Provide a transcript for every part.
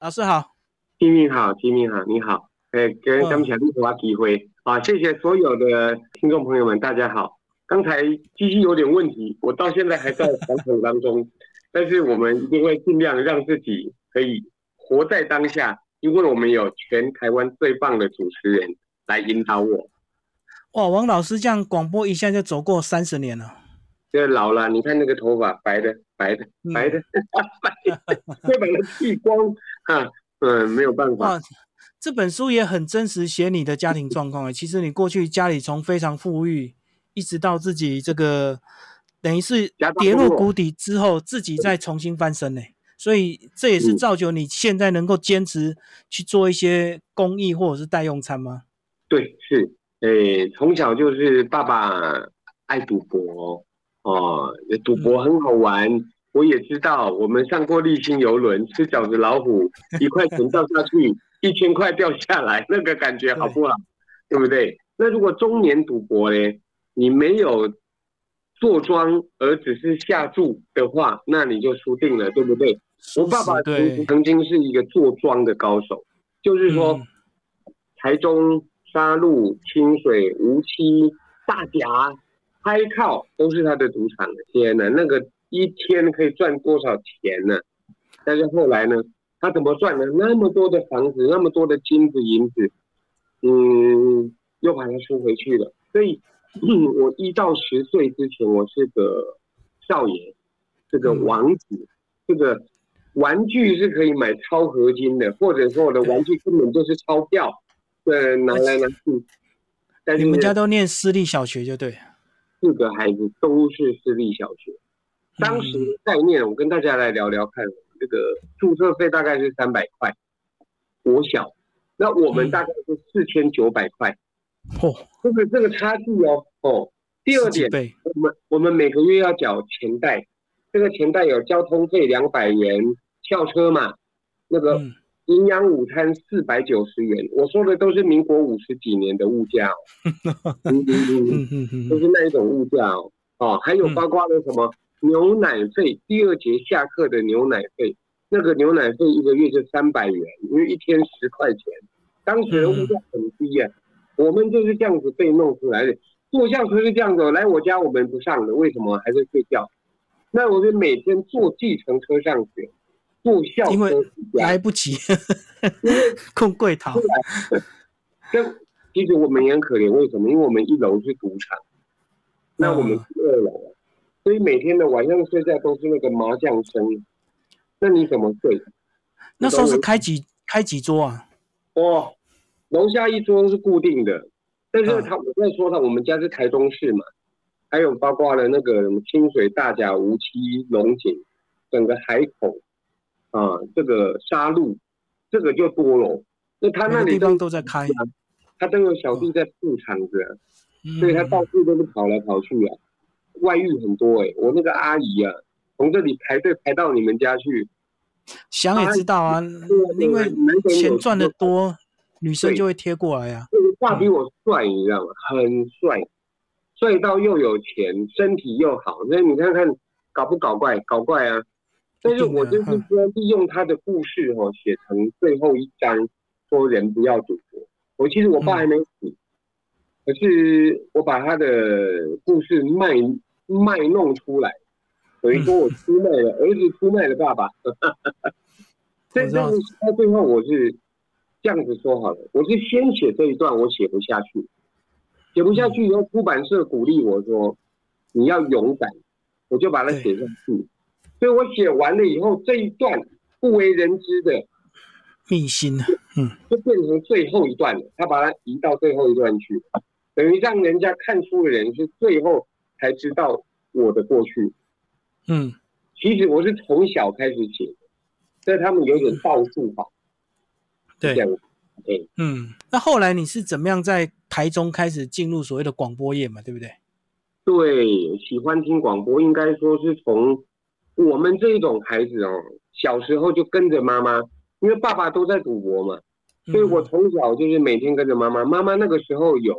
老师好，金明好，金明好，你好，哎，跟刚才你我机会啊，谢谢所有的听众朋友们，大家好。刚才机器有点问题，我到现在还在调整当中，但是我们一定会尽量让自己可以活在当下，因为我们有全台湾最棒的主持人来引导我。哇，王老师这样广播一下就走过三十年了，这老了，你看那个头发白的。白的，白的，白的，会把它剃光啊！嗯，没有办法。这本书也很真实，写你的家庭状况。其实你过去家里从非常富裕，一直到自己这个等于是跌入谷底之后，自己再重新翻身呢。所以这也是造就你现在能够坚持去做一些公益或者是代用餐吗？对，是。诶，从小就是爸爸爱赌博。哦，赌博很好玩，我也知道。我们上过立新游轮，吃饺子老虎，一块钱掉下去，一千块掉下来，那个感觉好不好？对不对？那如果中年赌博呢？你没有坐庄，而只是下注的话，那你就输定了，对不对？我爸爸曾曾经是一个坐庄的高手，就是说，台中、沙鹿、清水、无锡、大甲。开靠都是他的赌场，天哪，那个一天可以赚多少钱呢？但是后来呢，他怎么赚呢？那么多的房子，那么多的金子银子，嗯，又把它输回去了。所以，我一到十岁之前，我是个少爷，这个王子，这个玩具是可以买超合金的，或者说我的玩具根本就是钞票，对，拿来拿去但。你们家都念私立小学就对。四个孩子都是私立小学，当时概念，我跟大家来聊聊看，这个注册费大概是三百块，国小，那我们大概是四千九百块，哦，这个这个差距哦哦。第二点，我们我们每个月要缴钱贷，这个钱贷有交通费两百元，校车嘛，那个。营养午餐四百九十元，我说的都是民国五十几年的物价哦，嗯嗯嗯嗯，都是那一种物价哦，哦，还有包括了什么牛奶费，第二节下课的牛奶费，那个牛奶费一个月就三百元，因为一天十块钱，当时的物价很低呀，我们就是这样子被弄出来的，坐校车是这样子，来我家我们不上的，为什么还在睡觉？那我就每天坐计程车上学。坐校因为来不及，因为空柜台。这其实我们也很可怜，为什么？因为我们一楼是赌场，那我们是二楼，所以每天的晚上睡觉都是那个麻将声。那你怎么睡？那时候是开几开几桌啊？哦，楼下一桌是固定的，但是他我在说他，我们家是台中市嘛，还有包括了那个什么清水、大甲、无锡、龙井，整个海口。啊，这个沙路，这个就多了。那他那里地方都在开，他都有小弟在布场子，所以他到处都是跑来跑去啊。外遇很多哎，我那个阿姨啊，从这里排队排到你们家去。想也知道啊，因为钱赚的多，女生就会贴过来呀。爸比我帅，你知道吗？很帅，帅到又有钱，身体又好。所以你看看，搞不搞怪？搞怪啊！但是我就是说，利用他的故事哦，写成最后一章，说人不要赌博。我其实我爸还没死，可是我把他的故事卖卖弄出来，等于说我出卖了儿子，出卖了爸爸。所以到最后我是这样子说好了，我是先写这一段，我写不下去，写不下去以后，出版社鼓励我说你要勇敢，我就把它写上去。所以我写完了以后，这一段不为人知的秘辛呢，嗯，就变成最后一段了。他把它移到最后一段去，等于让人家看书的人是最后才知道我的过去。嗯，其实我是从小开始写的，所以他们有点倒数法。对，对，嗯。那后来你是怎么样在台中开始进入所谓的广播业嘛？对不对？对，喜欢听广播，应该说是从。我们这一种孩子哦，小时候就跟着妈妈，因为爸爸都在赌博嘛，所以我从小就是每天跟着妈妈。妈妈那个时候有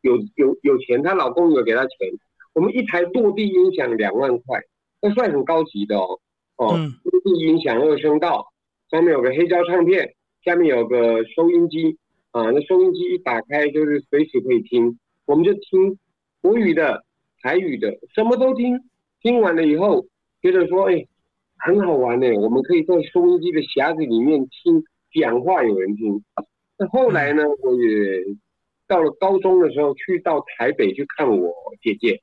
有有有钱，她老公有给她钱。我们一台落地音响两万块，那算很高级的哦。哦，落地音响二声道，上面有个黑胶唱片，下面有个收音机啊。那收音机一打开就是随时可以听，我们就听国语的、台语的，什么都听。听完了以后，觉得说，哎，很好玩呢。我们可以在收音机的匣子里面听讲话，有人听。那后来呢，我也到了高中的时候，去到台北去看我姐姐。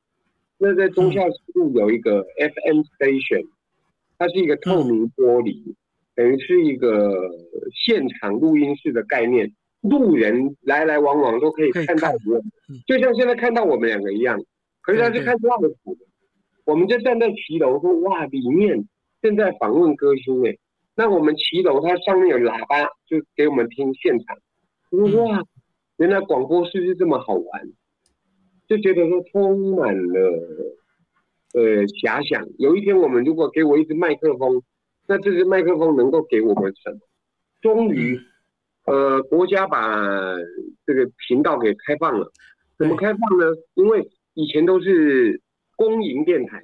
那在中校路有一个 FM station，它是一个透明玻璃，等于是一个现场录音室的概念，路人来来往往都可以看到我，就像现在看到我们两个一样。可是他是看不到的。我们就站在骑楼说：“哇，里面正在访问歌星哎。”那我们骑楼它上面有喇叭，就给我们听现场。哇，原来广播室是这么好玩，就觉得说充满了呃遐想。有一天我们如果给我一支麦克风，那这支麦克风能够给我们什么？终于，呃，国家把这个频道给开放了。怎么开放呢？因为以前都是。公营电台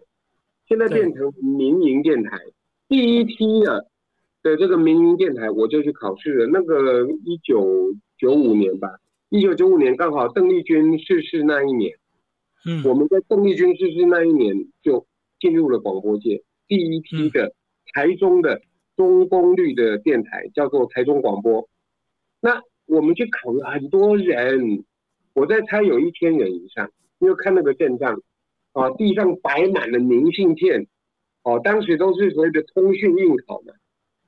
现在变成民营电台，第一批的的这个民营电台，我就去考试了。那个一九九五年吧，一九九五年刚好邓丽君逝世那一年，嗯，我们在邓丽君逝世那一年就进入了广播界，第一批的台中的中功率的电台叫做台中广播。那我们去考了很多人，我在猜有一千人以上，因为看那个阵仗。啊，地上摆满了明信片，哦，当时都是所谓的通讯应考嘛，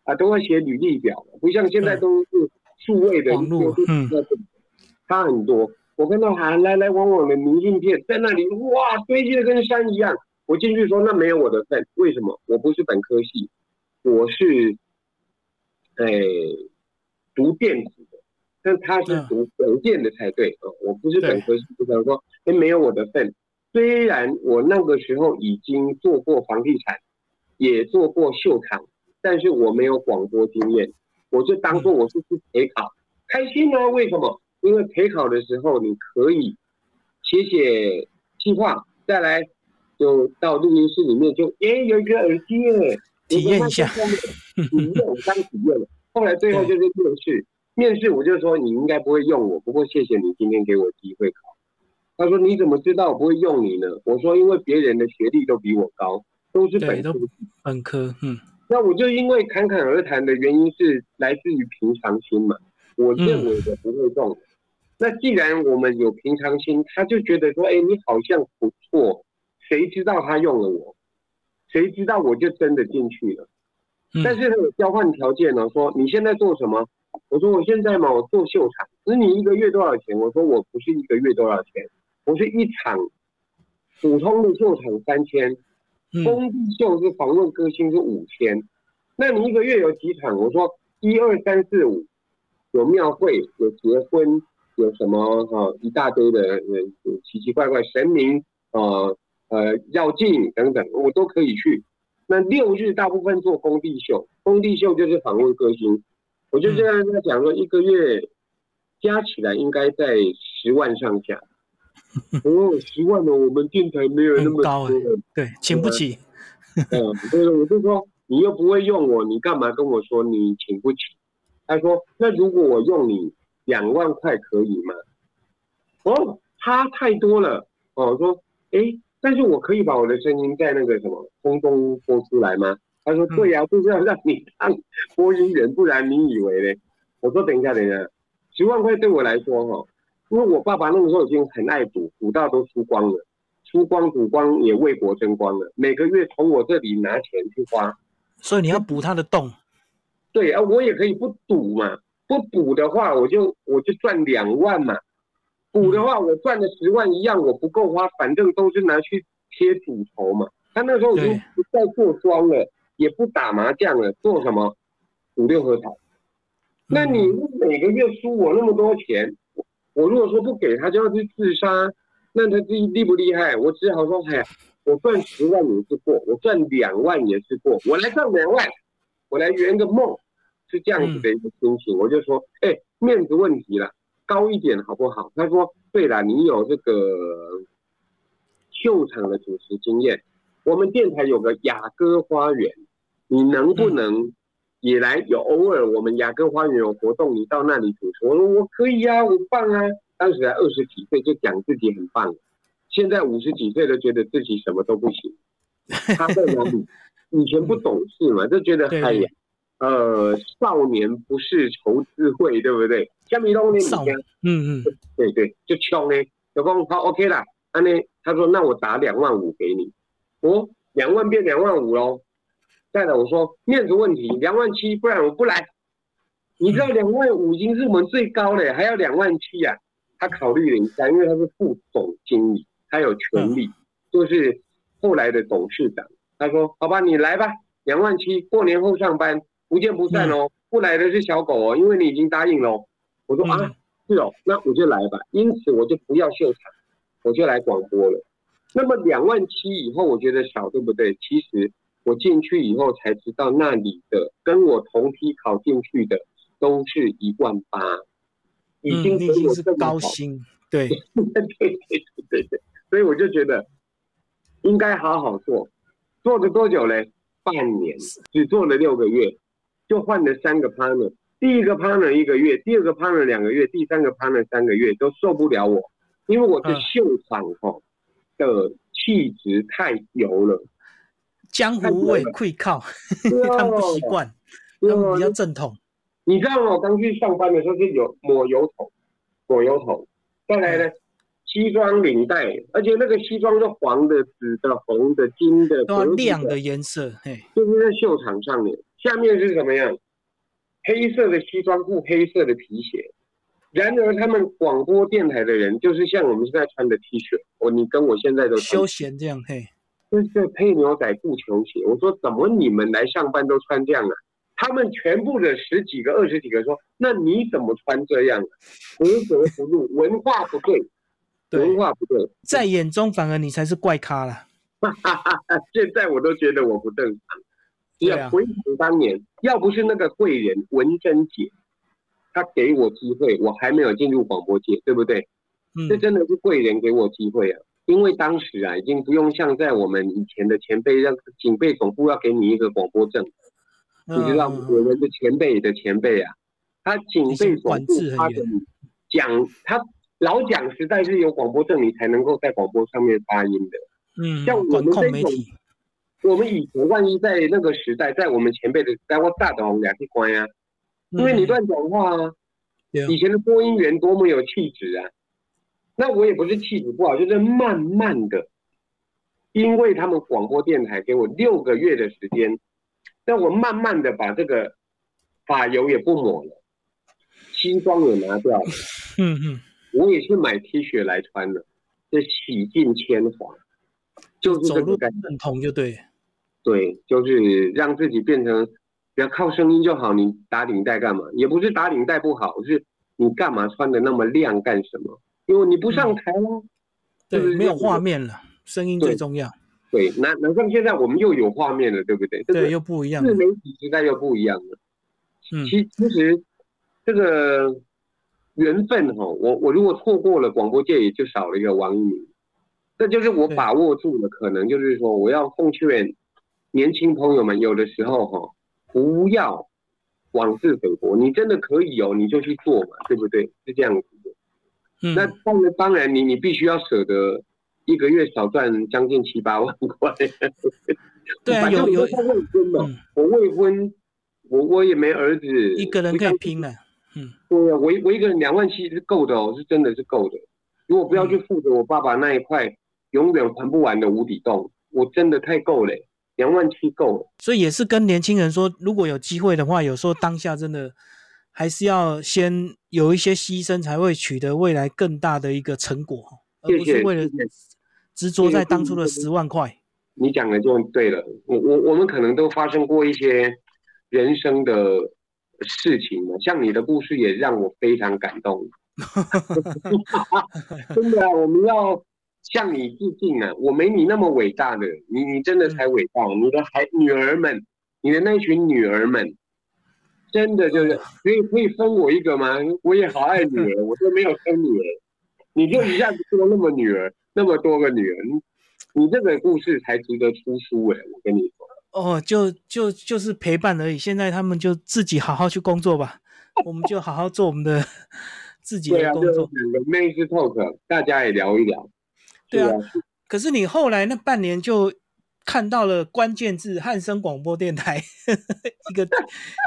啊，都要写履历表，不像现在都是数位的，嗯，差很多。我跟他还来来往往的明信片在那里，哇，堆积的跟山一样。我进去说那没有我的份，为什么？我不是本科系，我是，哎，读电子的，但他是读邮件的才对啊，我不是本科系，不能说哎没有我的份。虽然我那个时候已经做过房地产，也做过秀场，但是我没有广播经验，我就当做我是去陪考，开心啊！为什么？因为陪考的时候你可以写写计划，再来就到录音室里面就诶有一个耳机耶，体验一下，体验当体验了。后来最后就是面试，面试我就说你应该不会用我，不过谢谢你今天给我机会考。他说：“你怎么知道我不会用你呢？”我说：“因为别人的学历都比我高，都是本科。本科，嗯。那我就因为侃侃而谈的原因是来自于平常心嘛。我认为的不会用。那既然我们有平常心，他就觉得说：‘哎，你好像不错。’谁知道他用了我？谁知道我就真的进去了？但是他有交换条件呢，说你现在做什么？我说我现在嘛，我做秀场。那你一个月多少钱？我说我不是一个月多少钱。”我是一场普通的秀场三千，工地秀是访问歌星是五千，那你一个月有几场？我说一二三四五，有庙会，有结婚，有什么哈一大堆的呃奇奇怪怪神明啊呃绕境等等，我都可以去。那六日大部分做工地秀，工地秀就是访问歌星，我就这样跟他讲说，一个月加起来应该在十万上下。哦，十万了，我们电台没有那么高，对，请不起。嗯，对，我就说你又不会用我，你干嘛跟我说你请不起？他说，那如果我用你两万块可以吗？哦，差太多了。哦，说，哎，但是我可以把我的声音在那个什么空中播出来吗？他说，对呀，就是要让你当播音员，不然你以为呢？我说，等一下，等一下，十万块对我来说，哈。因为我爸爸那个时候已经很爱赌，赌到都输光了，输光赌光也为国争光了。每个月从我这里拿钱去花，所以你要补他的洞。对啊，我也可以不赌嘛，不补的话我就我就赚两万嘛，补的话我赚的十万一样，我不够花，反正都是拿去贴赌筹嘛。他那时候已经不再做庄了，也不打麻将了，做什么五六合彩？那你每个月输我那么多钱？我如果说不给他就要去自杀，那他厉厉不厉害？我只好说，哎，我赚十万也是过，我赚两万也是过，我来赚两万，我来圆个梦，是这样子的一个心情。我就说，哎，面子问题了，高一点好不好？他说，对了，你有这个秀场的主持经验，我们电台有个雅歌花园，你能不能也来有偶尔我们雅歌花园有活动，你到那里主持，我说我可以啊，我棒啊。当时才二十几岁就讲自己很棒，现在五十几岁都觉得自己什么都不行。他在哪里？以前不懂事嘛，就觉得哎呀，呃，少年不是愁智慧，对不对？像米东那以前，嗯嗯，对对，就穷呢。老公好 OK 啦，安呢，他说那我打两万五给你，哦，两万变两万五喽。再来我说面子问题，两万七，不然我不来。你知道两万五已经是我们最高了，还要两万七啊？他考虑了一下，因为他是副总经理，他有权利，就是后来的董事长。他说：“好吧，你来吧，两万七，过年后上班，不见不散哦。不来的是小狗哦，因为你已经答应了。”我说：“啊，是哦，那我就来吧。”因此我就不要秀场，我就来广播了。那么两万七以后，我觉得少，对不对？其实我进去以后才知道，那里的跟我同批考进去的都是一万八。已经已经是高薪，对 对对对对，所以我就觉得应该好好做，做了多久嘞？半年，只做了六个月，就换了三个 partner，第一个 partner 一个月，第二个 partner 两个月，第三个 partner 三个月，都受不了我，因为我的秀场哈的气质太油了，江湖味会靠，他们不习惯，他们比较正统。你知道吗？我刚去上班的时候是有抹油头，抹油头，再来呢，西装领带，而且那个西装是黄的、紫的、红的、金的，都亮的颜色，嘿，就是在秀场上面。下面是什么样？黑色的西装裤，黑色的皮鞋。然而他们广播电台的人，就是像我们现在穿的 T 恤，我你跟我现在都休闲这样，嘿，就是配牛仔裤、球鞋。我说怎么你们来上班都穿这样啊？他们全部的十几个、二十几个说：“那你怎么穿这样啊？格格不入，文化不对，文化不对，在眼中反而你才是怪咖了。”现在我都觉得我不正常。要回想当年，要不是那个贵人文珍姐，她给我机会，我还没有进入广播界，对不对？嗯，这真的是贵人给我机会啊！因为当时啊，已经不用像在我们以前的前辈，让警备总部要给你一个广播证。你知道我们的前辈的前辈啊，他警备总部他的讲，他老讲时代是有广播证，你才能够在广播上面发音的。嗯，像我们这种，我们以前万一在那个时代，在我们前辈的时代，我大的我们俩去关啊，因为你乱讲话啊。以前的播音员多么有气质啊，那我也不是气质不好，就是慢慢的，因为他们广播电台给我六个月的时间。那我慢慢的把这个发油也不抹了，西装也拿掉了，嗯嗯，我也是买 T 恤来穿的，这洗尽铅华，就是这个感认同就对，对，就是让自己变成只要靠声音就好，你打领带干嘛？也不是打领带不好，是你干嘛穿的那么亮干什么？因为你不上台了，对，没有画面了，声音最重要。对，那那像现在我们又有画面了，对不对？对，又不一样。自媒体时代又不一样了。嗯，其其实这个缘分哈，我我如果错过了广播界，也就少了一个王一鸣。这就是我把握住了，可能就是说，我要奉劝年轻朋友们，有的时候哈，不要妄自菲薄。你真的可以哦，你就去做嘛，对不对？是这样子的。嗯。那当然，当然，你你必须要舍得。一个月少赚将近七八万块，对啊，有有他未婚嘛，我未婚，我我也没儿子，一个人可以拼了，嗯，对啊，我我一个人两万七是够的哦，是真的是够的。如果不要去负责我爸爸那一块永远还不完的无底洞，我真的太够了，两万七够了。所以也是跟年轻人说，如果有机会的话，有时候当下真的还是要先有一些牺牲，才会取得未来更大的一个成果，而不是为了。执着在当初的十万块，你讲的就对了。我我我们可能都发生过一些人生的事情嘛，像你的故事也让我非常感动。真的啊，我们要向你致敬啊！我没你那么伟大的，你你真的才伟大。你的孩女儿们，你的那群女儿们，真的就是可以可以分我一个吗？我也好爱女儿，我都没有生女儿，你就一下子说那么女儿。那么多个女儿，你这个故事才值得出书哎！我跟你说，哦，就就就是陪伴而已。现在他们就自己好好去工作吧，我们就好好做我们的自己的工作。两个妹子 talk，大家也聊一聊。对啊，可是你后来那半年就看到了关键字汉声广播电台一个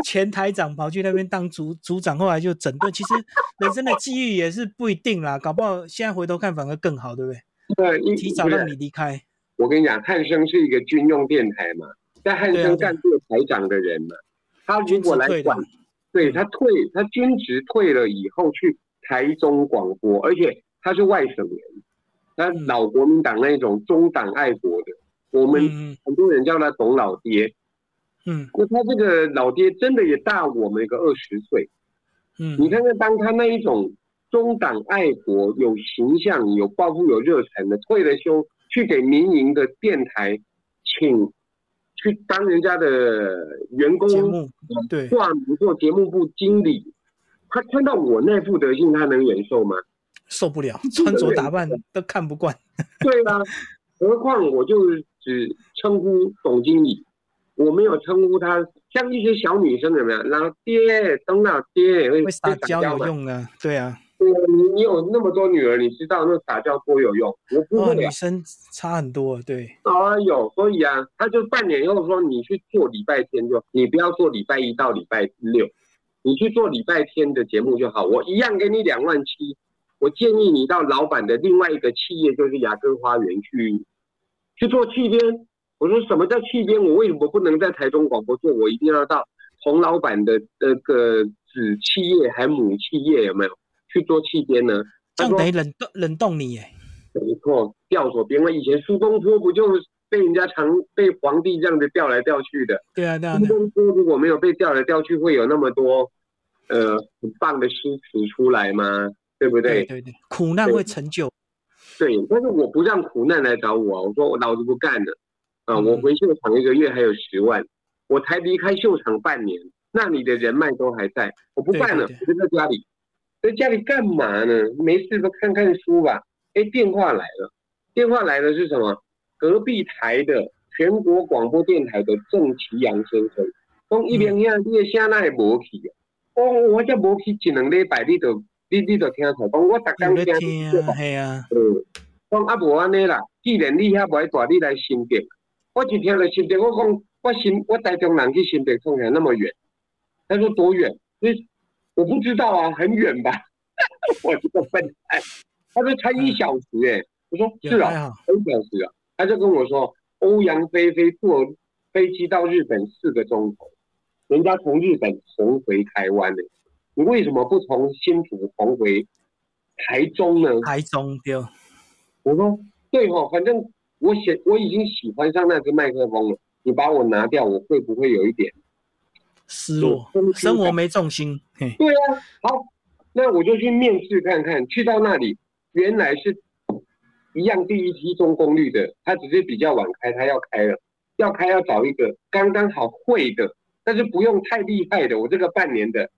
前台长跑去那边当组组长，后来就整顿。其实人生的际遇也是不一定啦，搞不好现在回头看反而更好，对不对？对，提早让你离开。我跟你讲，汉声是一个军用电台嘛，在汉声干过台长的人嘛，他如果来管，对他退，他军职退了以后去台中广播，而且他是外省人。他老国民党那种中党爱国的，我们很多人叫他董老爹，嗯，那他这个老爹真的也大我们一个二十岁，嗯，你看看当他那一种中党爱国、有形象、有抱负、有热忱的，退了休去给民营的电台请去当人家的员工，对，挂名做节目部经理，他看到我那副德性，他能忍受吗？受不了，穿着打扮都看不惯。对啊，何况我就只称呼总经理，我没有称呼他。像一些小女生怎么样，然后爹，董老爹也会撒娇有用啊？对啊。对啊，你你有那么多女儿，你知道那撒娇多有用？我不会。女生差很多，对。啊有，所以啊，他就半年后说你去做礼拜天就，你不要做礼拜一到礼拜六，你去做礼拜天的节目就好，我一样给你两万七。我建议你到老板的另外一个企业，就是雅阁花园去去做气编。我说什么叫气编？我为什么不能在台中广播做？我一定要到洪老板的那个子企业还母企业有没有去做气编呢？这样得冷冻冷冻你耶？没错，调所编。我以前苏东坡不就被人家常被皇帝这样子调来调去的？对啊，对啊。苏东坡如果没有被调来调去，会有那么多呃很棒的诗词出来吗？对不对？对对，苦难会成就。对，但是我不让苦难来找我，我说我老子不干了啊！我回秀场一个月还有十万，我才离开秀场半年，那你的人脉都还在，我不办了，我就在家里，在家里干嘛呢？没事都看看书吧。哎，电话来了，电话来的是什么？隔壁台的全国广播电台的郑其阳先生，讲一边呀，你的声那会无去啊？哦，我这无去一两礼拜，你都。你你就听出，讲我逐工听，系啊，嗯，讲啊无安尼啦，既然你遐爱大，你来新北，我一听了新北，我讲我新我台中人去新北冲来那么远，他说多远？你我不知道啊，很远吧？我这个笨蛋，他说才一小时哎，我说是啊，一小时啊，他就跟我说欧阳菲菲坐飞机到日本四个钟头，人家从日本重回台湾呢。你为什么不从新竹重回台中呢？台中对。我说对哦，反正我喜我已经喜欢上那只麦克风了。你把我拿掉，我会不会有一点失落？生活没重心。对啊，好，那我就去面试看看。去到那里，原来是一样第一批中功率的，他只是比较晚开，他要开了，要开要找一个刚刚好会的，但是不用太厉害的。我这个半年的。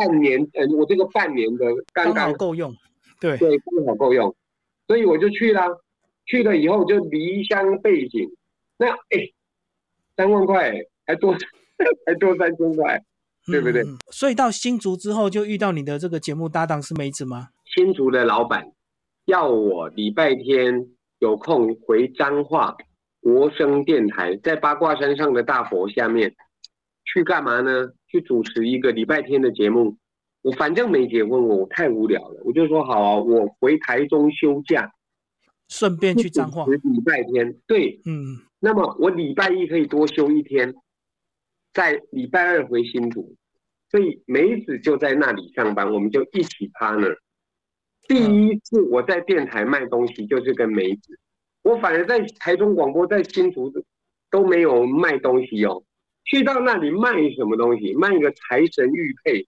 半年，嗯，我这个半年的刚刚够用，对对，刚好够用，所以我就去了。去了以后就离乡背景，那哎，三万块还多，还多三千块，对不对？所以到新竹之后就遇到你的这个节目搭档是梅子吗？新竹的老板要我礼拜天有空回彰化国声电台，在八卦山上的大佛下面去干嘛呢？去主持一个礼拜天的节目，我反正没结婚，我太无聊了，我就说好啊，我回台中休假，顺便去彰化。礼拜天，对，嗯，那么我礼拜一可以多休一天，在礼拜二回新竹，所以梅子就在那里上班，我们就一起 partner。第一次我在电台卖东西就是跟梅子，我反而在台中广播在新竹都没有卖东西哦。去到那里卖什么东西？卖一个财神玉佩，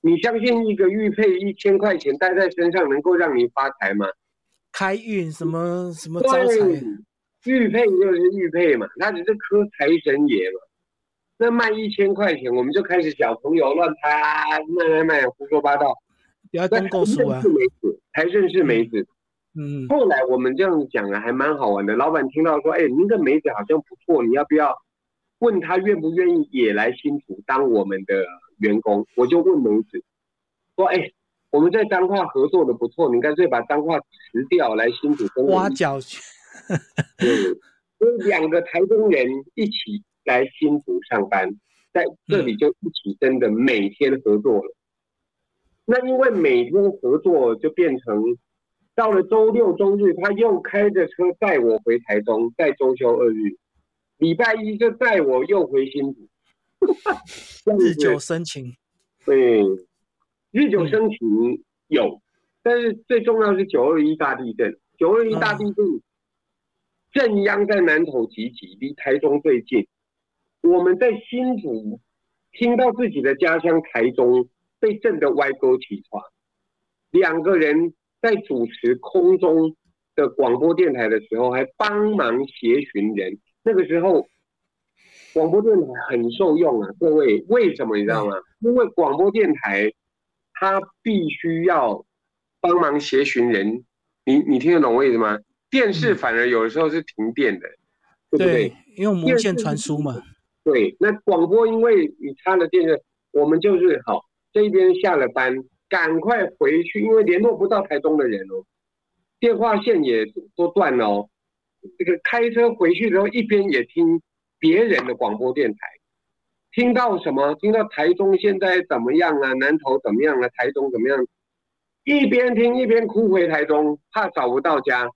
你相信一个玉佩一千块钱戴在身上能够让你发财吗？开运什么什么招财？玉佩就是玉佩嘛，那只是磕财神爷嘛。那卖一千块钱，我们就开始小朋友乱拍卖卖卖胡说八道。不要跟告诉啊！财神是梅子，嗯。后来我们这样讲啊，还蛮好玩的。老板听到说，哎，您的梅子好像不错，你要不要？问他愿不愿意也来新竹当我们的员工，我就问梅子说：“哎，我们在彰化合作的不错，你干脆把彰化辞掉来新竹跟挖角去。”对，所以两个台中人一起来新竹上班，在这里就一起真的每天合作了。那因为每天合作，就变成到了周六周日，他又开着车带我回台中，在周休二日，礼拜一就带我又回新竹，日久生情。对，日久生情有，但是最重要是九二一大地震，九二一大地震。震央在南投集集，离台中最近。我们在新竹听到自己的家乡台中被震得歪沟起床，两个人在主持空中的广播电台的时候，还帮忙协寻人。那个时候广播电台很受用啊，各位为什么你知道吗？因为广播电台它必须要帮忙协寻人，你你听得懂我意思吗？电视反而有的时候是停电的，对不对？因为无线传输嘛。对，那广播因为你插了电视，我们就是好这边下了班，赶快回去，因为联络不到台中的人哦，电话线也都断了哦。这个开车回去的时候，一边也听别人的广播电台，听到什么？听到台中现在怎么样啊？南投怎么样啊？台中怎么样？一边听一边哭回台中，怕找不到家。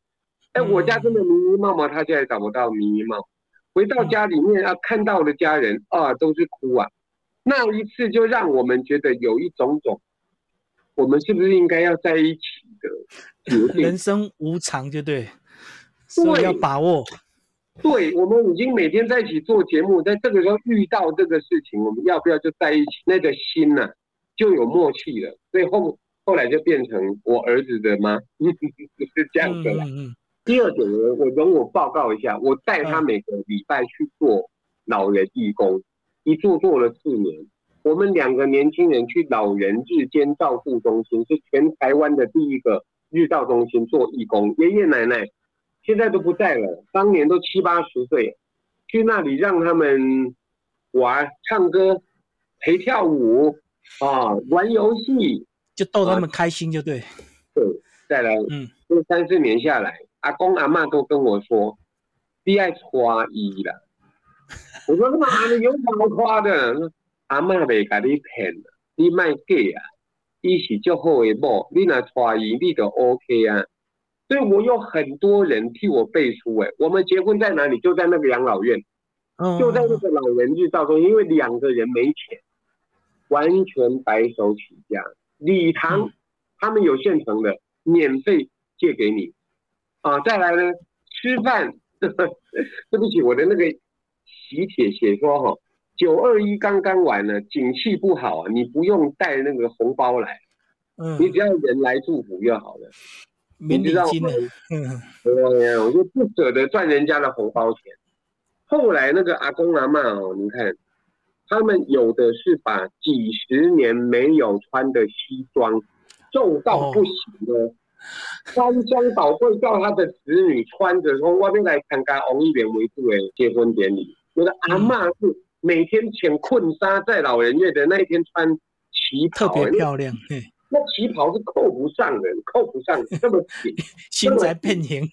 哎，我家真的迷迷茂茂，他现在找不到迷迷茂。回到家里面啊，看到的家人啊，都是哭啊。那一次就让我们觉得有一种种，我们是不是应该要在一起的？人生无常，就对，所以要把握。对，我们已经每天在一起做节目，在这个时候遇到这个事情，我们要不要就在一起？那个心呢，就有默契了。所以后后来就变成我儿子的吗？是这样子了。第二点呢，我容我报告一下，我带他每个礼拜去做老人义工，一做做了四年。我们两个年轻人去老人日间照护中心，是全台湾的第一个日照中心做义工。爷爷奶奶现在都不在了，当年都七八十岁，去那里让他们玩、唱歌、陪跳舞啊，玩游戏，就逗他们开心就对。对，再来，嗯，这三四年下来。阿公阿妈都跟我说，你爱夸伊啦。我说妈，你有什么夸的？阿妈袂甲你骗啦，你卖假啊！伊是足好的某，你若夸伊，你就 OK 啊。所以我有很多人替我背书哎。我们结婚在哪里？就在那个养老院，就在那个老人日照中，因为两个人没钱，完全白手起家。礼堂他们有现成的，免费借给你。啊，再来呢，吃饭，对不起，我的那个喜帖写说哈，九二一刚刚完了，景气不好啊，你不用带那个红包来，嗯，你只要人来祝福就好了，你知道吗？嗯，对我就不舍得赚人家的红包钱。后来那个阿公阿妈哦，你看，他们有的是把几十年没有穿的西装，皱到不行的。翻箱倒柜叫他的子女穿着从外面来参加王一元为主的结婚典礼。我的阿妈是每天穿困纱在老人院的那一天穿旗袍，特别漂亮。那旗袍是扣不上的，扣不上 这么紧，心在变形。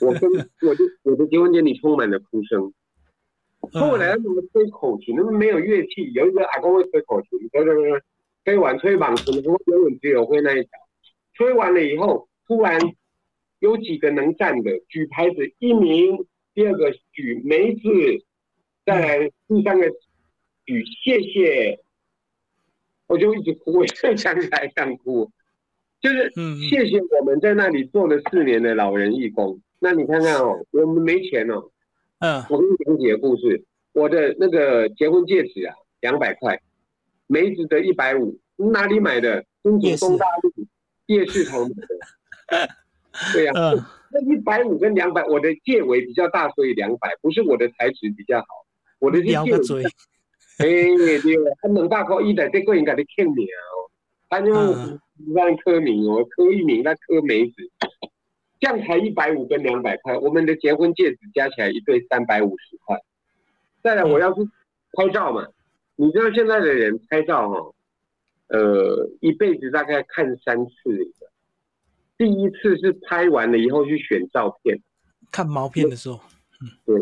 我跟我的我的结婚典礼充满了哭声。后来怎么吹口琴？那没有乐器，有一个阿公会吹口琴，吹吹吹，吹完吹棒子，我永远只有会那一条。吹完了以后，突然有几个能站的举牌子，一名，第二个举梅子，再来第三个举谢谢，我就一直哭，我现在想起来想哭，就是谢谢我们在那里做了四年的老人义工。那你看看哦，我们没钱哦，嗯，我跟你讲几个故事，我的那个结婚戒指啊，两百块，梅子的一百五，哪里买的？中国东大路。夜市头买的，对呀，那一百五跟两百，我的戒围比较大，所以两百，不是我的材质比较好，我的是戒围。哎，对了，他两百块一的，这个人给你欠名哦，他就让科名哦，科一名，那科梅子，这样才一百五跟两百块，我们的结婚戒指加起来一对三百五十块，再来我要是拍照嘛，你知道现在的人拍照哈，呃，一辈子大概看三次的。第一次是拍完了以后去选照片，看毛片的时候，嗯，对。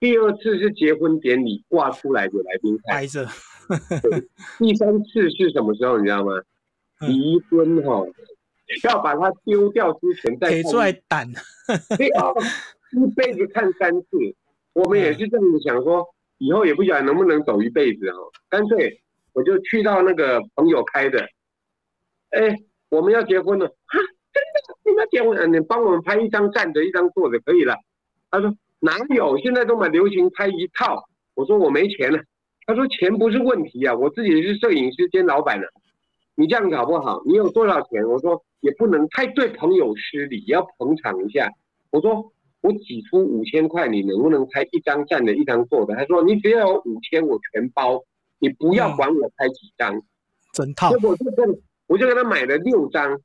第二次是结婚典礼挂出来的来宾拍着。第三次是什么时候？你知道吗？离婚哈，要把它丢掉之前再出来胆。对啊，一辈子看三次，我们也是这样子想说，以后也不晓得能不能走一辈子哈。干脆我就去到那个朋友开的，哎，我们要结婚了啊！真的，你们要结婚？你帮我们拍一张站着，一张坐着，可以了。他说。哪有？现在都蛮流行拍一套。我说我没钱了。他说钱不是问题啊，我自己是摄影师兼老板了。你这样搞不好，你有多少钱？我说也不能太对朋友失礼，要捧场一下。我说我挤出五千块，你能不能拍一张站的，一张坐的？他说你只要有五千，我全包，你不要管我拍几张，整套。结果就跟我就给他买了六张。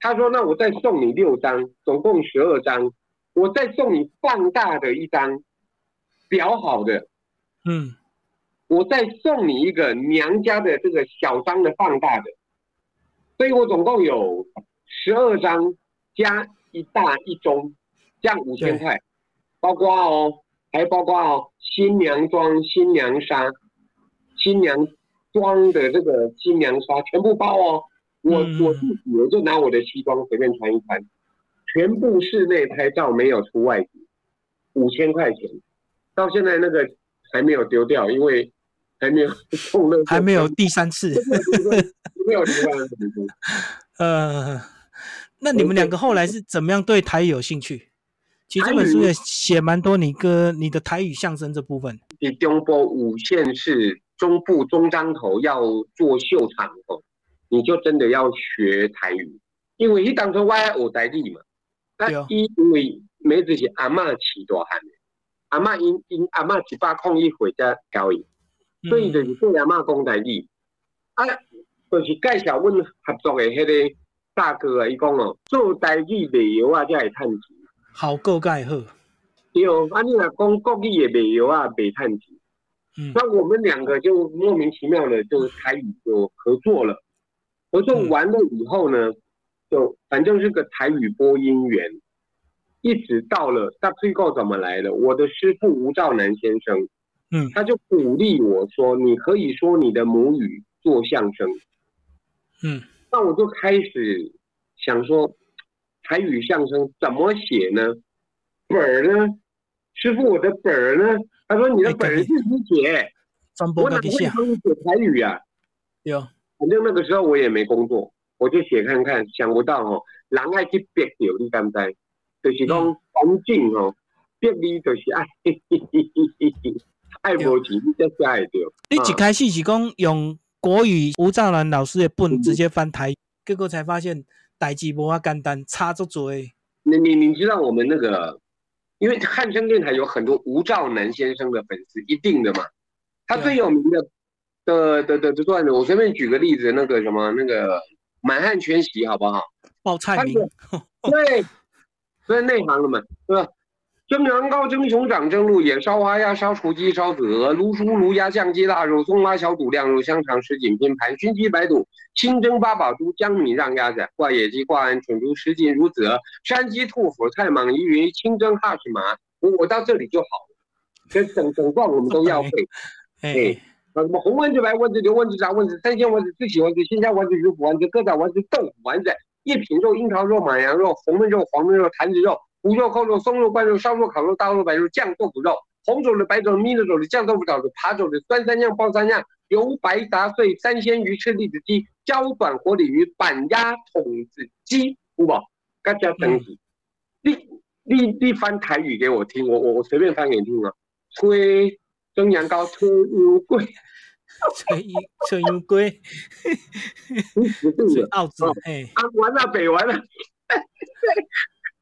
他说那我再送你六张，总共十二张。我再送你放大的一张，裱好的，嗯，我再送你一个娘家的这个小张的放大的，所以我总共有十二张加一大一中，这样五千块，包括哦，还包括哦，新娘装、新娘纱、新娘装的这个新娘纱全部包哦，我我自己我就拿我的西装随便穿一穿。全部室内拍照没有出外景，五千块钱，到现在那个还没有丢掉，因为还没有 还没有第三次，没有第三次。呃，那你们两个后来是怎么样对台语有兴趣？其实这本书也写蛮多你歌你的台语相声这部分。你中波五线是中部中章头要做秀场哦，你就真的要学台语，因为你当初我学台语嘛。那伊因为梅子是阿嬷饲大汉的，阿嬷因因阿嬷一百空一回才教伊，所以就是对阿嬷讲代志。啊，就是介绍阮合作的迄个大哥啊，伊讲哦，做台语卖药啊才会趁钱。好够介好。对哦，啊你若讲国语的卖药啊，袂趁钱。嗯。那我们两个就莫名其妙的就台语就合作了，合作完了以后呢？就反正是个台语播音员，一直到了那最后怎么来的？我的师傅吴兆南先生，嗯，他就鼓励我说：“你可以说你的母语做相声。”嗯，那我就开始想说，台语相声怎么写呢？本儿呢？师傅，我的本儿呢？他说：“你的本儿自己写。”我哪会写台语啊？有，反正那个时候我也没工作。我就写看看，想不到哦，人爱去别掉，你敢知？就是讲环境哦，别你就是爱，爱无钱你才写会到。你一开始是讲用国语吴兆南老师的本直接翻台，结果才发现代志无法简单，差足多。你你你知道我们那个，因为汉声电台有很多吴兆南先生的粉丝，一定的嘛。他最有名的的的的段子，我随便举个例子，那个什么那个。满汉全席好不好？报菜名，对，所以内行了嘛，对吧？蒸羊羔、蒸熊掌、蒸鹿眼、烧花鸭、烧雏鸡、烧子鹅、卤猪、卤鸭、酱鸡、腊肉、松花小肚、晾肉、香肠、什锦拼盘、熏鸡白肚、清蒸八宝猪、江米让鸭子、挂野鸡、挂鹌鹑、猪什锦如子鹅、山鸡兔脯、菜蟒鱼云、清蒸哈士麻。我我到这里就好了，这整整段我们都要会，哎。什么红丸子、白丸子、牛丸子、炸丸子、三鲜丸子、四喜丸子、鲜虾丸子、鱼腐丸子、疙瘩丸子、豆腐丸子、一品肉、樱桃肉、马羊肉、红焖肉、黄焖肉、坛子肉、五肉、扣肉、松肉、灌肉、烧肉、烤肉、大肉、白肉、酱豆腐肉、红肘的、白肘的、蜜肉肘的、酱豆腐肘的、扒肘的、酸三酱、爆三样、油白杂碎、三鲜鱼、赤栗子鸡、焦短活鲤鱼、板鸭筒子鸡，有无？各家等级，你你你翻台语给我听，我我我随便翻给你听啊，吹。蒸羊羔，吹乌龟，吹吹牛龟，是澳洲，哎，啊，完了，北完了，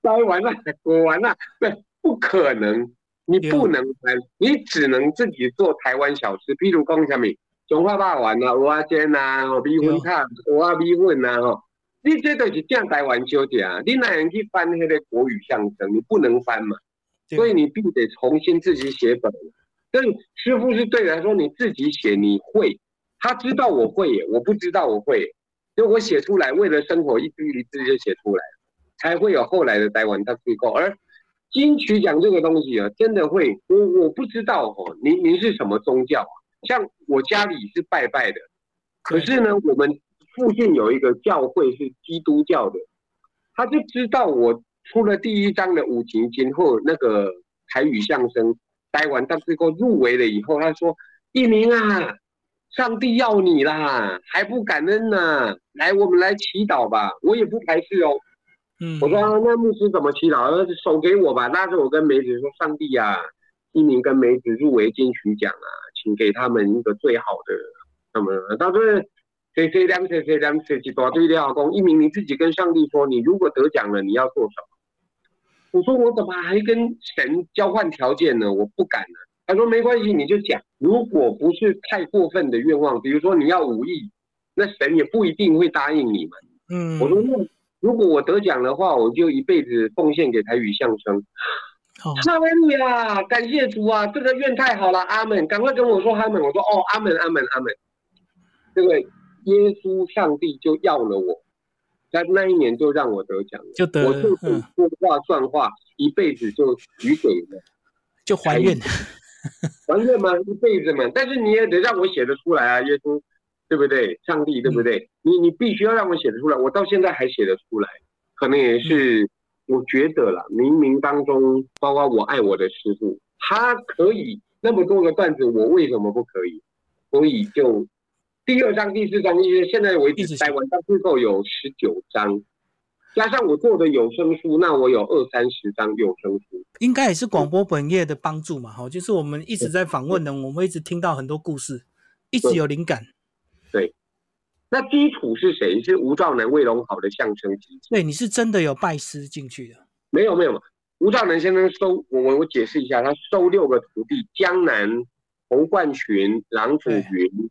台完了，我完了，不，不可能，你不能翻，你只能自己做台湾小吃，譬如讲什么，中华霸王啊，蚵仔煎呐，哦，米粉汤，蚵仔米粉啊，吼，你这都是正台湾小吃啊，你哪能去翻那个国语相声？你不能翻嘛，所以你必须得重新自己写本。但师傅是对的，他说你自己写你会，他知道我会，我不知道我会，就我写出来，为了生活一字一字就写出来，才会有后来的台湾大机构。而金曲奖这个东西啊，真的会，我我不知道哦，您您是什么宗教？像我家里是拜拜的，可是呢，我们附近有一个教会是基督教的，他就知道我出了第一章的五行经后那个台语相声。待完，但最后入围了以后，他说：“一鸣啊，上帝要你啦，还不感恩呢？来，我们来祈祷吧。我也不排斥哦。嗯，我说那牧师怎么祈祷？手给我吧。那时候我跟梅子说：上帝啊，一鸣跟梅子入围金曲奖啊，请给他们一个最好的。那么当时谁谁两谁谁两谁几多对廖公一鸣，你自己跟上帝说，你如果得奖了，你要做什么？”我说我怎么还跟神交换条件呢？我不敢呢。他说没关系，你就讲。如果不是太过分的愿望，比如说你要五亿，那神也不一定会答应你们。嗯，我说那如果我得奖的话，我就一辈子奉献给台语相声。哈利路亚，感谢主啊，这个愿太好了，阿门。赶快跟我说阿门。我说哦，阿门，阿门，阿门。这个耶稣上帝就要了我。在那一年就让我得奖了，就得，我就说话算话，一辈子就许给了，就还愿，还愿吗？一辈子嘛，但是你也得让我写得出来啊，耶稣，对不对？上帝，对不对？你你必须要让我写得出来，我到现在还写得出来，可能也是我觉得了，冥冥当中，包括我爱我的师傅，他可以那么多个段子，我为什么不可以？所以就。第二章、第四章，因为现在为止台湾到最后有十九章，加上我做的有声书，那我有二三十张有声书。应该也是广播本业的帮助嘛，哈，就是我们一直在访问的，我们一直听到很多故事，一直有灵感。对，那基础是谁？是吴兆南、魏龙好的相声基对，你是真的有拜师进去的？没有，没有。吴兆南先生收我，我我解释一下，他收六个徒弟：江南、洪冠群、郎祖云。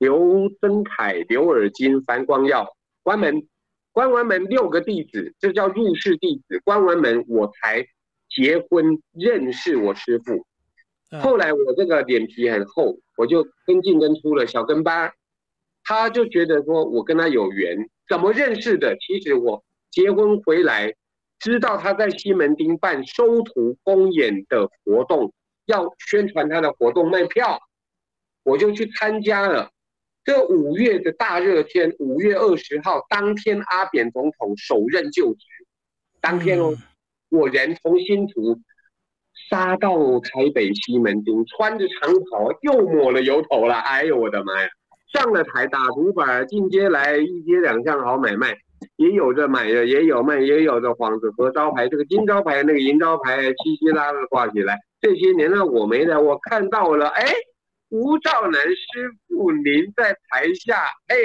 刘增凯、刘尔金、樊光耀关门，关完门六个弟子，这叫入室弟子。关完门我才结婚认识我师傅。后来我这个脸皮很厚，我就跟进跟出了小跟班。他就觉得说我跟他有缘，怎么认识的？其实我结婚回来，知道他在西门町办收徒公演的活动，要宣传他的活动卖票，我就去参加了。这五月的大热天，五月二十号当天，阿扁总统首任就职，当天哦，我人从新竹杀到台北西门町，穿着长袍，又抹了油头了。哎呦我的妈呀！上了台打竹板，进街来一街两巷好买卖，也有着买的，也有卖，也有着幌子和招牌，这个金招牌那个银招牌稀稀拉拉挂起来。这些年呢，我没来，我看到了，哎。吴兆南师傅，您在台下，哎，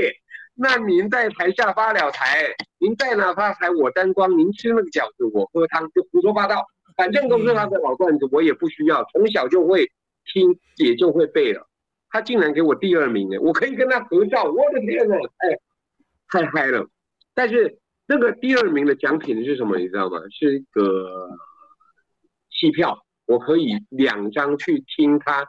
那您在台下发了财，您在哪发财我沾光，您吃那个饺子我喝汤，就胡说八道，反正都是他的老段子，我也不需要，从小就会听，也就会背了。他竟然给我第二名哎，我可以跟他合照，我的天呐，哎，太嗨了。但是那个第二名的奖品是什么，你知道吗？是一个戏票，我可以两张去听他。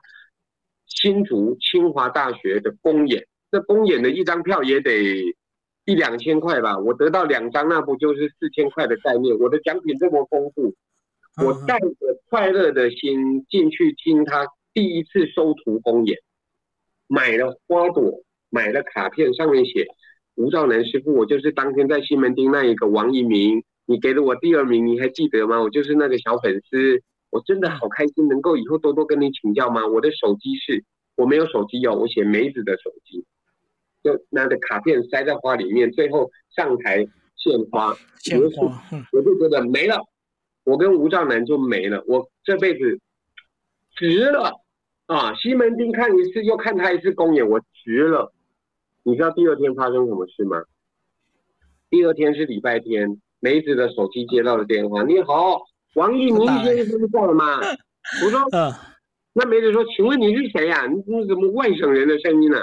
新竹清华大学的公演，这公演的一张票也得一两千块吧？我得到两张，那不就是四千块的概念？我的奖品这么丰富，我带着快乐的心进去听他第一次收徒公演，买了花朵，买了卡片，上面写吴兆南师傅，我就是当天在西门町那一个王一鸣，你给了我第二名，你还记得吗？我就是那个小粉丝。我真的好开心，能够以后多多跟你请教吗？我的手机是，我没有手机哦，我写梅子的手机，就拿着卡片塞在花里面，最后上台献花，献花，我就觉得没了，我跟吴兆南就没了，我这辈子值了啊！西门町看一次又看他一次公演，我值了。你知道第二天发生什么事吗？第二天是礼拜天，梅子的手机接到了电话，你好。王一鸣先生在吗？我说，嗯，那梅子说，请问你是谁呀？你你怎么外省人的声音呢？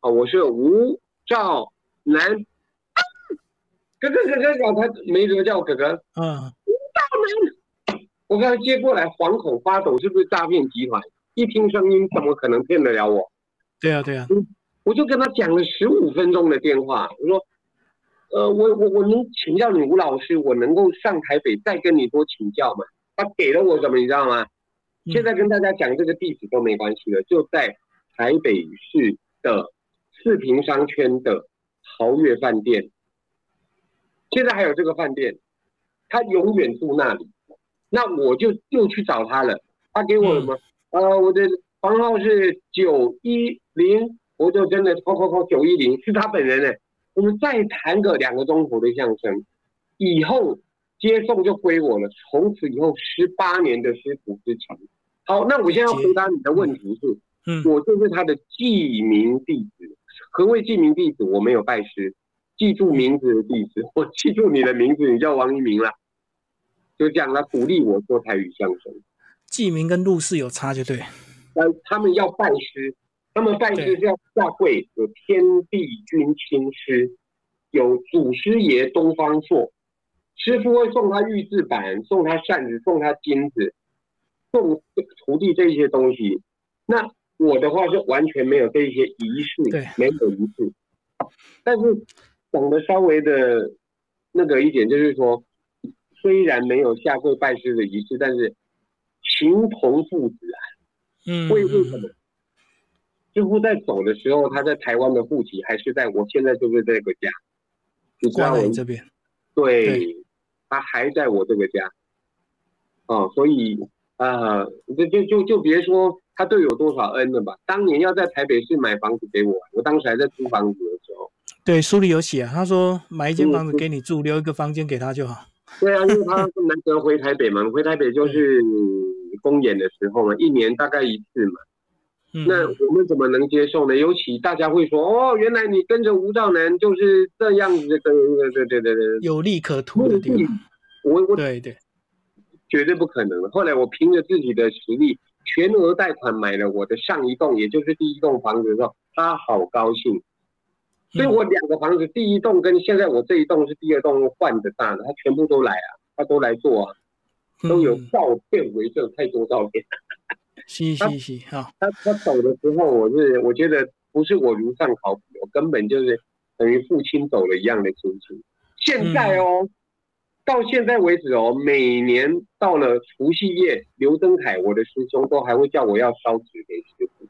哦，我是吴兆南，哥哥哥哥叫他梅子叫我哥哥，嗯，吴兆南，我刚才接过来，惶恐发抖，是不是诈骗集团？一听声音怎么可能骗得了我？对啊，对啊。我就跟他讲了十五分钟的电话，我说，呃，我我我能请教你吴老师，我能够上台北再跟你多请教吗？他给了我什么，你知道吗？现在跟大家讲这个地址都没关系了，就在台北市的四平商圈的豪悦饭店。现在还有这个饭店，他永远住那里。那我就又去找他了，他给我什么？呃，我的房号是九一零，我就真的扣扣扣九一零，是他本人呢。我们再谈个两个钟头的相声，以后接送就归我了。从此以后十八年的师徒之情。好，那我现在要回答你的问题是，嗯，我就是他的记名弟子。何谓记名弟子？我没有拜师，记住名字的弟子。我记住你的名字，你叫王一鸣了。就这样，他鼓励我做台语相声。记名跟入世有差，就对。但，他们要拜师，他们拜师是要下跪，有天地君亲师，有祖师爷东方朔，师傅会送他玉制板，送他扇子，送他金子。送徒弟这些东西，那我的话是完全没有这些仪式，对，没有仪式。但是讲的稍微的那个一点，就是说，虽然没有下跪拜师的仪式，但是情同父子啊。嗯。为为什么？师傅在走的时候，他在台湾的户籍还是在我现在就是这个家，你知道我这边。对，他还在我这个家。哦，所以。啊，就就就就别说他对有多少恩了吧。当年要在台北市买房子给我，我当时还在租房子的时候。对，书里有写啊，他说买一间房子给你住，留一个房间给他就好。对啊，因为他难得回台北嘛，回台北就是公演的时候嘛，一年大概一次嘛。那我们怎么能接受呢？尤其大家会说，哦，原来你跟着吴兆南就是这样子的，对对对对对，有利可图的地方。我我对对。绝对不可能的。后来我凭着自己的实力，全额贷款买了我的上一栋，也就是第一栋房子的时候，他好高兴。所以我两个房子，第一栋跟现在我这一栋是第二栋换的大的，他全部都来啊，他都来做啊，都有照片为证，太多照片。嘻嘻嘻，好。他他走的时候，我是我觉得不是我如上考比，我根本就是等于父亲走了一样的心情。现在哦。到现在为止哦，每年到了除夕夜，刘登凯我的师兄都还会叫我要烧纸给师傅。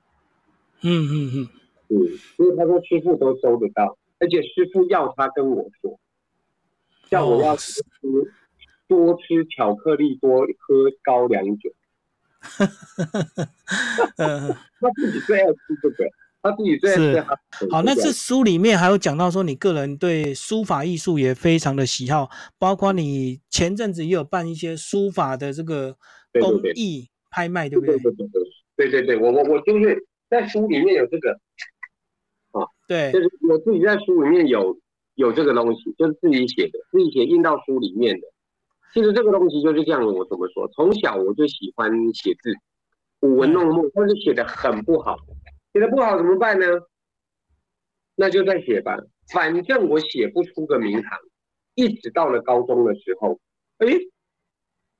嗯嗯嗯，嗯，因为他说师傅都收得到，而且师傅要他跟我说，叫我要吃多吃巧克力，多喝高粱酒。他自己最爱吃这个。他自己最爱吃好，那这书里面还有讲到说，你个人对书法艺术也非常的喜好，包括你前阵子也有办一些书法的这个公益拍卖，对不对？对对对对对对，我我我就是在书里面有这个，啊，对，就是我自己在书里面有有这个东西，就是自己写的，自己写印到书里面的。其实这个东西就是这样，我怎么说？从小我就喜欢写字，舞文弄墨，但是写的很不好。写的不好怎么办呢？那就再写吧，反正我写不出个名堂。一直到了高中的时候，哎，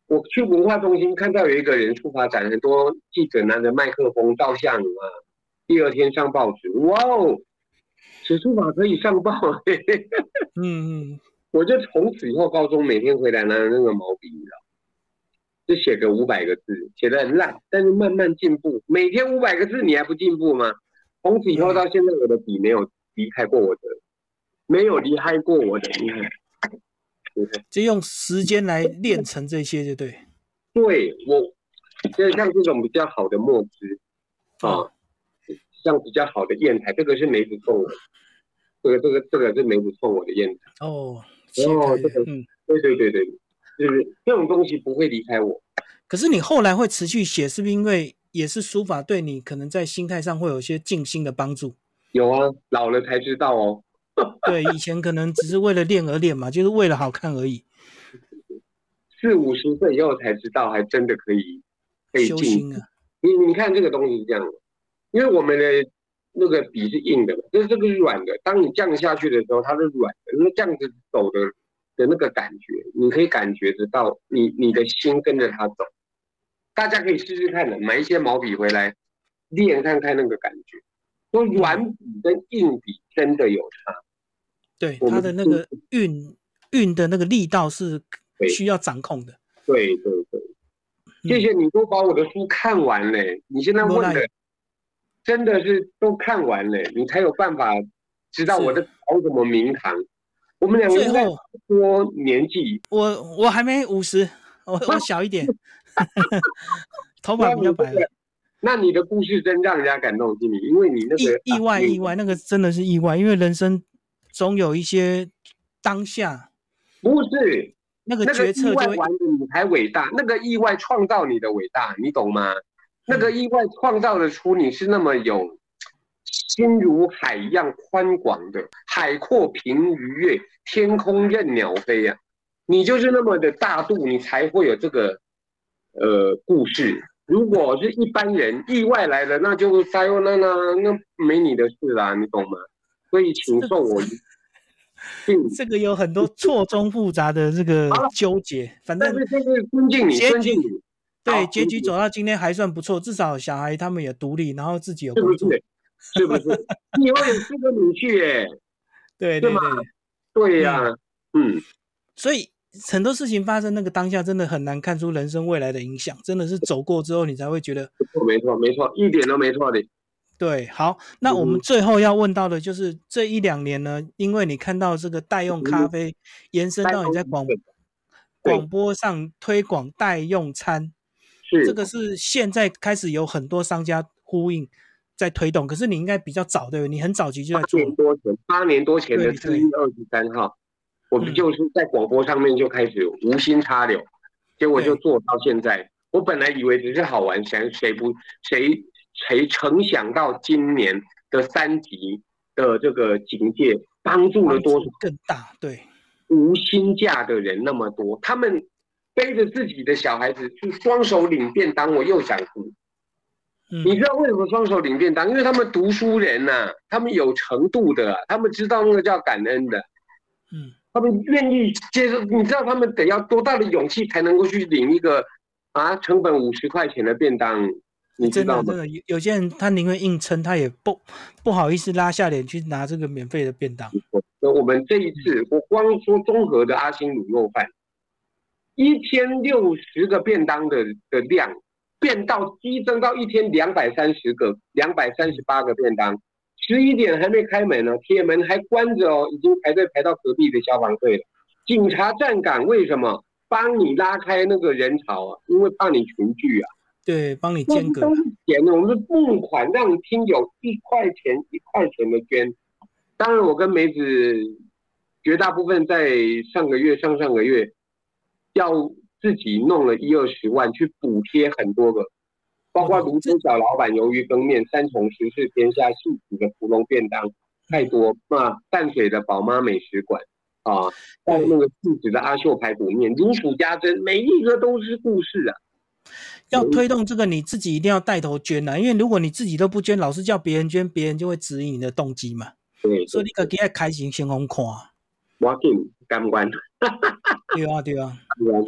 我去文化中心看到有一个人书法展，很多记者拿着麦克风照相啊。第二天上报纸，哇哦，写书法可以上报。嗯嗯，我就从此以后高中每天回来拿那个毛笔你知道。就写个五百个字，写的很烂，但是慢慢进步。每天五百个字，你还不进步吗？从此以后到现在，我的笔没有离开过我的，没有离开过我的。你看，就用时间来练成这些，就对。对我，就像这种比较好的墨汁啊，像比较好的砚台，这个是梅子送的，这个这个这个是梅子送我的砚台。哦，哦，这个，嗯，对对对对。就是这种东西不会离开我，可是你后来会持续写，是不是因为也是书法对你可能在心态上会有一些静心的帮助？有啊，老了才知道哦。对，以前可能只是为了练而练嘛，就是为了好看而已。四五十岁以后才知道，还真的可以可以修心啊。你你看这个东西是这样的，因为我们的那个笔是硬的嘛，就是这个是软的。当你降下去的时候，它是软的，因为这样子走的。的那个感觉，你可以感觉得到，你你的心跟着它走，大家可以试试看的，买一些毛笔回来练看看那个感觉。说软笔跟硬笔真的有差，对它的那个运运的那个力道是需要掌控的。对对对，谢谢你都把我的书看完了，你现在问的真的是都看完了，你才有办法知道我在搞什么名堂。我们两个应该多年纪，我我还没五十，我我小一点，头发比较白了。那你的故事真让人家感动心里，因为你那个意外意外，那个真的是意外，因为人生总有一些当下，不是。那个决策就完的你才伟大，那个意外创造你的伟大，你懂吗？那个意外创造的出你是那么有心如海一样宽广的，海阔凭鱼跃，天空任鸟飞呀，你就是那么的大度，你才会有这个呃故事。如果是一般人意外来的，那就塞哟那那那没你的事啦，你懂吗？所以请送我一。这个有很多错综复杂的这个 纠结，反正就是尊敬你，尊敬你。对，结局走到今天还算不错，至少小孩他们也独立，然后自己有工作，是不是？以后有四个女婿，哎，对对对，对呀，嗯，所以。很多事情发生那个当下，真的很难看出人生未来的影响，真的是走过之后你才会觉得。没错，没错，一点都没错的。对，好，那我们最后要问到的就是这一两年呢，因为你看到这个代用咖啡延伸到你在广广播上推广代用餐，是这个是现在开始有很多商家呼应在推动，可是你应该比较早对不对？你很早期就在做。八年多前，八年多前的四月二十三号。我们就是在广播上面就开始无心插柳，结果就做到现在。我本来以为只是好玩，想谁不谁谁成想到今年的三级的这个警戒帮助了多少更大？对，无薪假的人那么多，他们背着自己的小孩子去双手领便当，我又想哭。你知道为什么双手领便当？因为他们读书人呐，他们有程度的，他们知道那个叫感恩的。嗯。他们愿意接受，你知道他们得要多大的勇气才能够去领一个啊，成本五十块钱的便当？你知道吗？真的，有有些人他宁愿硬撑，他也不不好意思拉下脸去拿这个免费的便当。那我们这一次，我光说综合的阿星卤肉饭，一天六十个便当的的量，变到激增到一天两百三十个，两百三十八个便当。十一点还没开门呢，铁门还关着哦，已经排队排到隔壁的消防队了。警察站岗，为什么？帮你拉开那个人潮啊，因为怕你群聚啊。对，帮你间隔。都是钱的，我们募款让听友一块钱一块钱的捐。当然，我跟梅子绝大部分在上个月、上上个月，要自己弄了一二十万去补贴很多个。包括泸州小老板鱿鱼羹面、三重十四天下幸福的芙蓉便当，太多那淡水的宝妈美食馆啊，还有那个自子的阿秀排骨面，如数家珍，每一个都是故事啊。要推动这个，你自己一定要带头捐啊，因为如果你自己都不捐，老是叫别人捐，别人就会质疑你的动机嘛。对，所以你可给他开心先红看。我紧干关。对啊，对啊，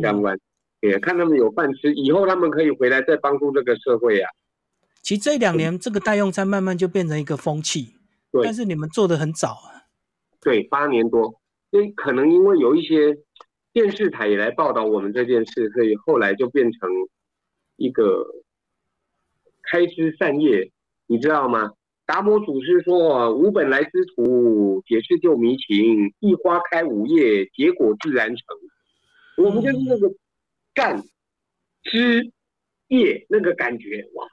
干关。也看他们有饭吃，以后他们可以回来再帮助这个社会啊。其实这两年这个代用餐慢慢就变成一个风气，对。但是你们做的很早啊。对，八年多，因可能因为有一些电视台也来报道我们这件事，所以后来就变成一个开枝散叶，你知道吗？达摩祖师说：“无本来之徒，解释就迷情。一花开五叶，结果自然成。”我们就是那个。干枝叶那个感觉哇，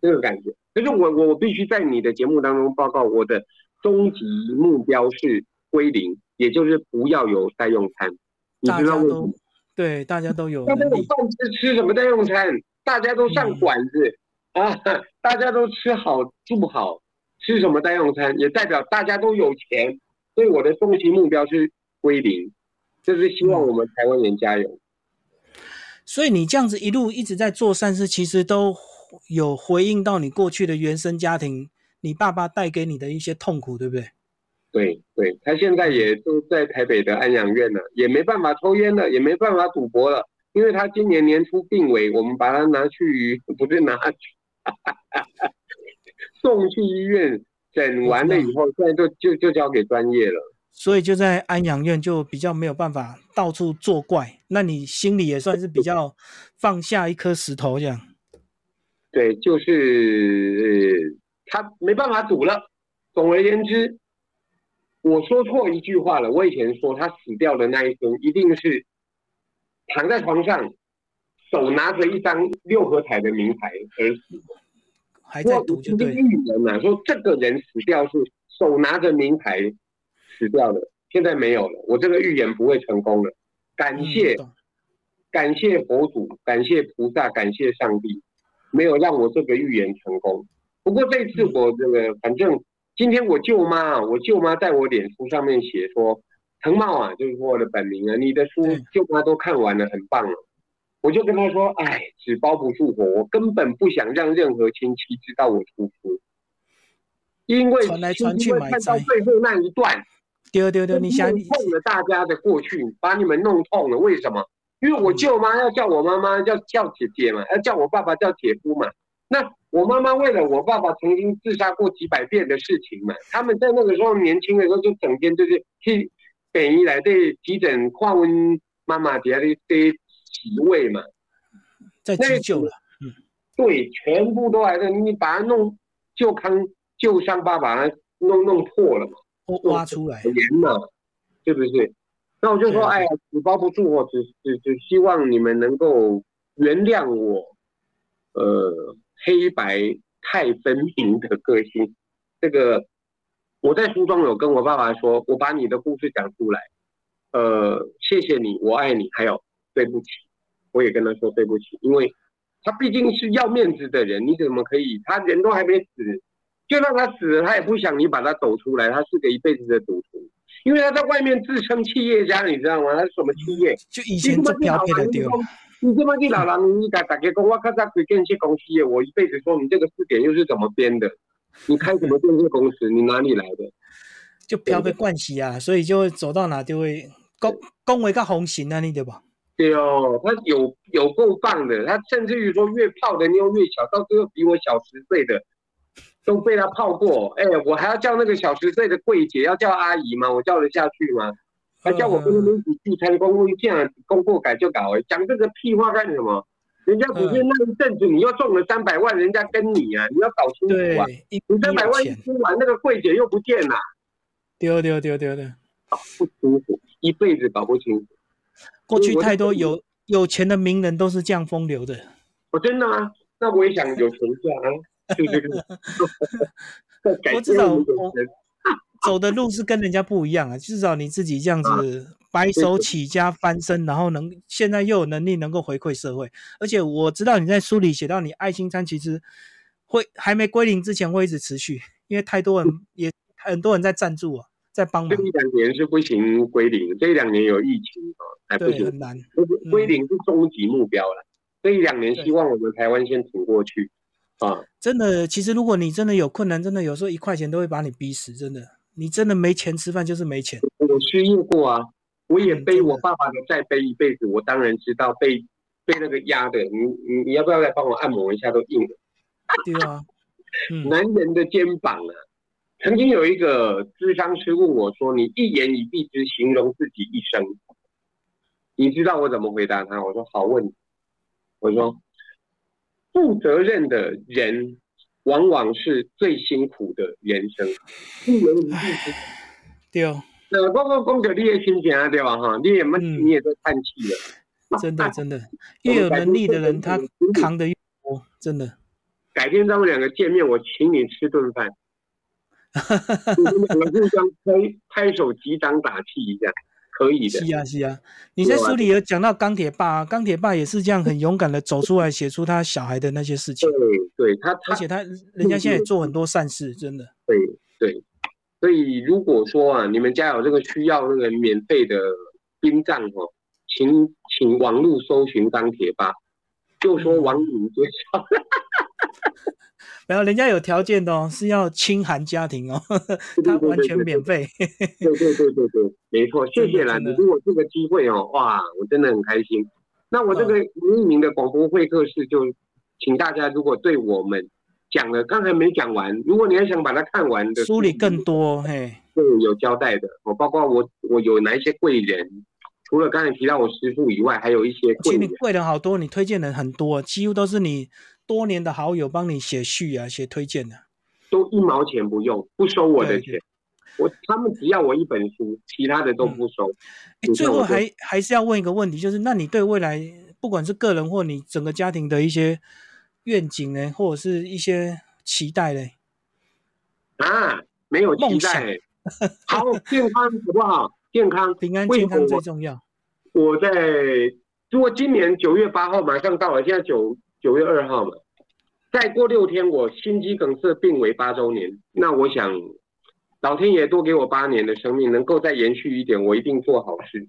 那个感觉，可是我我我必须在你的节目当中报告我的终极目标是归零，也就是不要有代用餐。你知道吗？对，大家都有。大家有饭吃，吃什么代用餐？大家都上馆子啊，大家都吃好住好，吃什么代用餐？也代表大家都有钱。所以我的终极目标是归零，就是希望我们台湾人加油。所以你这样子一路一直在做善事，其实都有回应到你过去的原生家庭，你爸爸带给你的一些痛苦，对不对？对对，他现在也都在台北的安养院了，也没办法抽烟了，也没办法赌博了，因为他今年年初病危，我们把他拿去，不是拿去，送去医院诊完了以后，现在就就就交给专业了。所以就在安养院就比较没有办法到处作怪，那你心里也算是比较放下一颗石头这样。对，就是他没办法赌了。总而言之，我说错一句话了。我以前说他死掉的那一天一定是躺在床上，手拿着一张六合彩的名牌而死。还在赌就对。预言嘛，说这个人死掉是手拿着名牌。死掉了，现在没有了。我这个预言不会成功了。感谢，感谢佛祖，感谢菩萨，感谢上帝，没有让我这个预言成功。不过这次我这个，反正今天我舅妈，我舅妈在我脸书上面写说，藤茂啊，就是说我的本名啊，你的书舅妈都看完了，很棒了。我就跟他说，哎，纸包不住火，我根本不想让任何亲戚知道我出书，因为传来传去，看到最后那一段。丢丢丢！你想你痛了大家的过去，把你们弄痛了。为什么？因为我舅妈要叫我妈妈叫叫姐姐嘛，要叫我爸爸叫姐夫嘛。那我妈妈为了我爸爸曾经自杀过几百遍的事情嘛，他们在那个时候年轻的时候就整天就是去北医来对急诊况问妈妈底下的一些体位嘛，在急救了。嗯，对，全部都来的，你把它弄旧康旧伤疤把它，弄弄破了嘛。挖出来，严嘛，是不是？那我就说，哎呀，纸包不住我，只只只希望你们能够原谅我，呃，黑白太分明的个性。这个我在书中有跟我爸爸说，我把你的故事讲出来，呃，谢谢你，我爱你，还有对不起，我也跟他说对不起，因为他毕竟是要面子的人，你怎么可以？他人都还没死。就让他死了，他也不想你把他抖出来。他是个一辈子的赌徒，因为他在外面自称企业家，你知道吗？他是什么企业？就以前就标配的丢。你这么去老狼，你敢打给公，我看他开建设公司业，我一辈子说你这个字典又是怎么编的？你开什么建设公司？你哪里来的？就飘被惯习啊，所以就会走到哪就会恭恭维个红型啊，你对吧？对哦，他有有够棒的，他甚至于说越泡的妞越小，到最后比我小十岁的。都被他泡过，哎，我还要叫那个小十岁的柜姐要叫阿姨吗？我叫得下去吗？还叫我跟他们一起聚餐，公公这样公过改就搞，讲这个屁话干什么？人家只是那一阵子你又中了三百万，人家跟你啊，你要搞清楚啊！你三百万一输完，那个柜姐又不见了，丢丢丢丢的，搞不清楚，一辈子搞不清楚。过去太多有有钱的名人都是这样风流的。我真的吗？那我也想有钱下啊。我至少我走的路是跟人家不一样啊，至少你自己这样子白手起家翻身，然后能现在又有能力能够回馈社会，而且我知道你在书里写到你爱心餐其实会还没归零之前会一直持续，因为太多人也很多人在赞助啊，在帮忙。这一两年是不行归零，这一两年有疫情啊，还不行，很难。归零是终极目标了，这一两年希望我们台湾先挺过去。啊，真的，其实如果你真的有困难，真的有时候一块钱都会把你逼死，真的，你真的没钱吃饭就是没钱。我失业过啊，我也背我爸爸的债背一辈子，我当然知道背背那个压的，你你你要不要来帮我按摩一下？都硬了。对啊，男人的肩膀啊。曾经有一个智商师问我说：“你一言以蔽之形容自己一生。”你知道我怎么回答他？我说：“好问题。”我说。负责任的人，往往是最辛苦的人生。对哦，那光光光着你也心情啊，对吧？哈，你也闷，你也在叹气了。真的，真的，越有能力的人，他扛得越多。真的，改天咱们两个见面，我请你吃顿饭。我们两个互相拍拍手，击掌打气一下。可以的，是啊是啊，你在书里有讲到钢铁爸，钢铁爸也是这样很勇敢的走出来，写出他小孩的那些事情。对，对他，而且他人家现在也做很多善事，真的。对对，所以如果说啊，你们家有这个需要那个免费的殡葬哦，请请网络搜寻钢铁爸，就说王宇介绍。没有，人家有条件的哦，是要清寒家庭哦，他完全免费。对对对对对，没错，谢谢啦！你给我这个机会哦，哇，我真的很开心。那我这个吴一鸣的广播会客室，就请大家如果对我们讲了，刚才没讲完，如果你还想把它看完的，书里更多，嘿，对，有交代的。我包括我，我有哪一些贵人，除了刚才提到我师傅以外，还有一些贵人。贵人好多，你推荐人很多，几乎都是你多年的好友帮你写序啊，写推荐的，都一毛钱不用，不收我的钱。我他们只要我一本书，其他的都不收。最后还还是要问一个问题，就是那你对未来，不管是个人或你整个家庭的一些愿景呢，或者是一些期待呢？啊，没有期待。好，健康好不好？健康、平安、健康最重要。我在，如果今年九月八号马上到了，现在九九月二号嘛，再过六天我心肌梗塞病危八周年，那我想。老天爷多给我八年的生命，能够再延续一点，我一定做好事。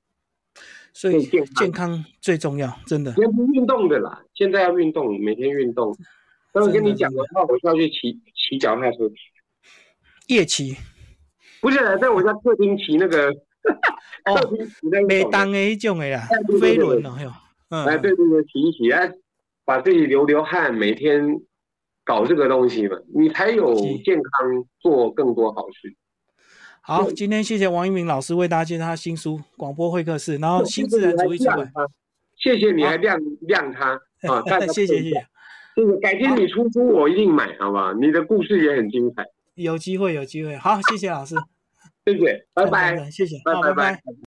所以健健康最重要，真的。先不运动的啦，现在要运动，每天运动。刚刚跟你讲的话，我要去骑骑脚踏车，夜骑。不是在我家客厅骑那个，客厅骑那个。没当的一种的呀，飞轮。哎，对对对，骑一骑，哎，把自己流流汗，每天搞这个东西嘛，你才有健康，做更多好事。好，今天谢谢王一鸣老师为大家介绍他新书《广播会客室》，然后新自然主义出版。谢谢你还亮亮他 啊！谢谢谢谢，改天你出书我一定买，好不好？你的故事也很精彩。有机会有机会，好，谢谢老师，谢谢，拜拜，谢谢，拜拜拜。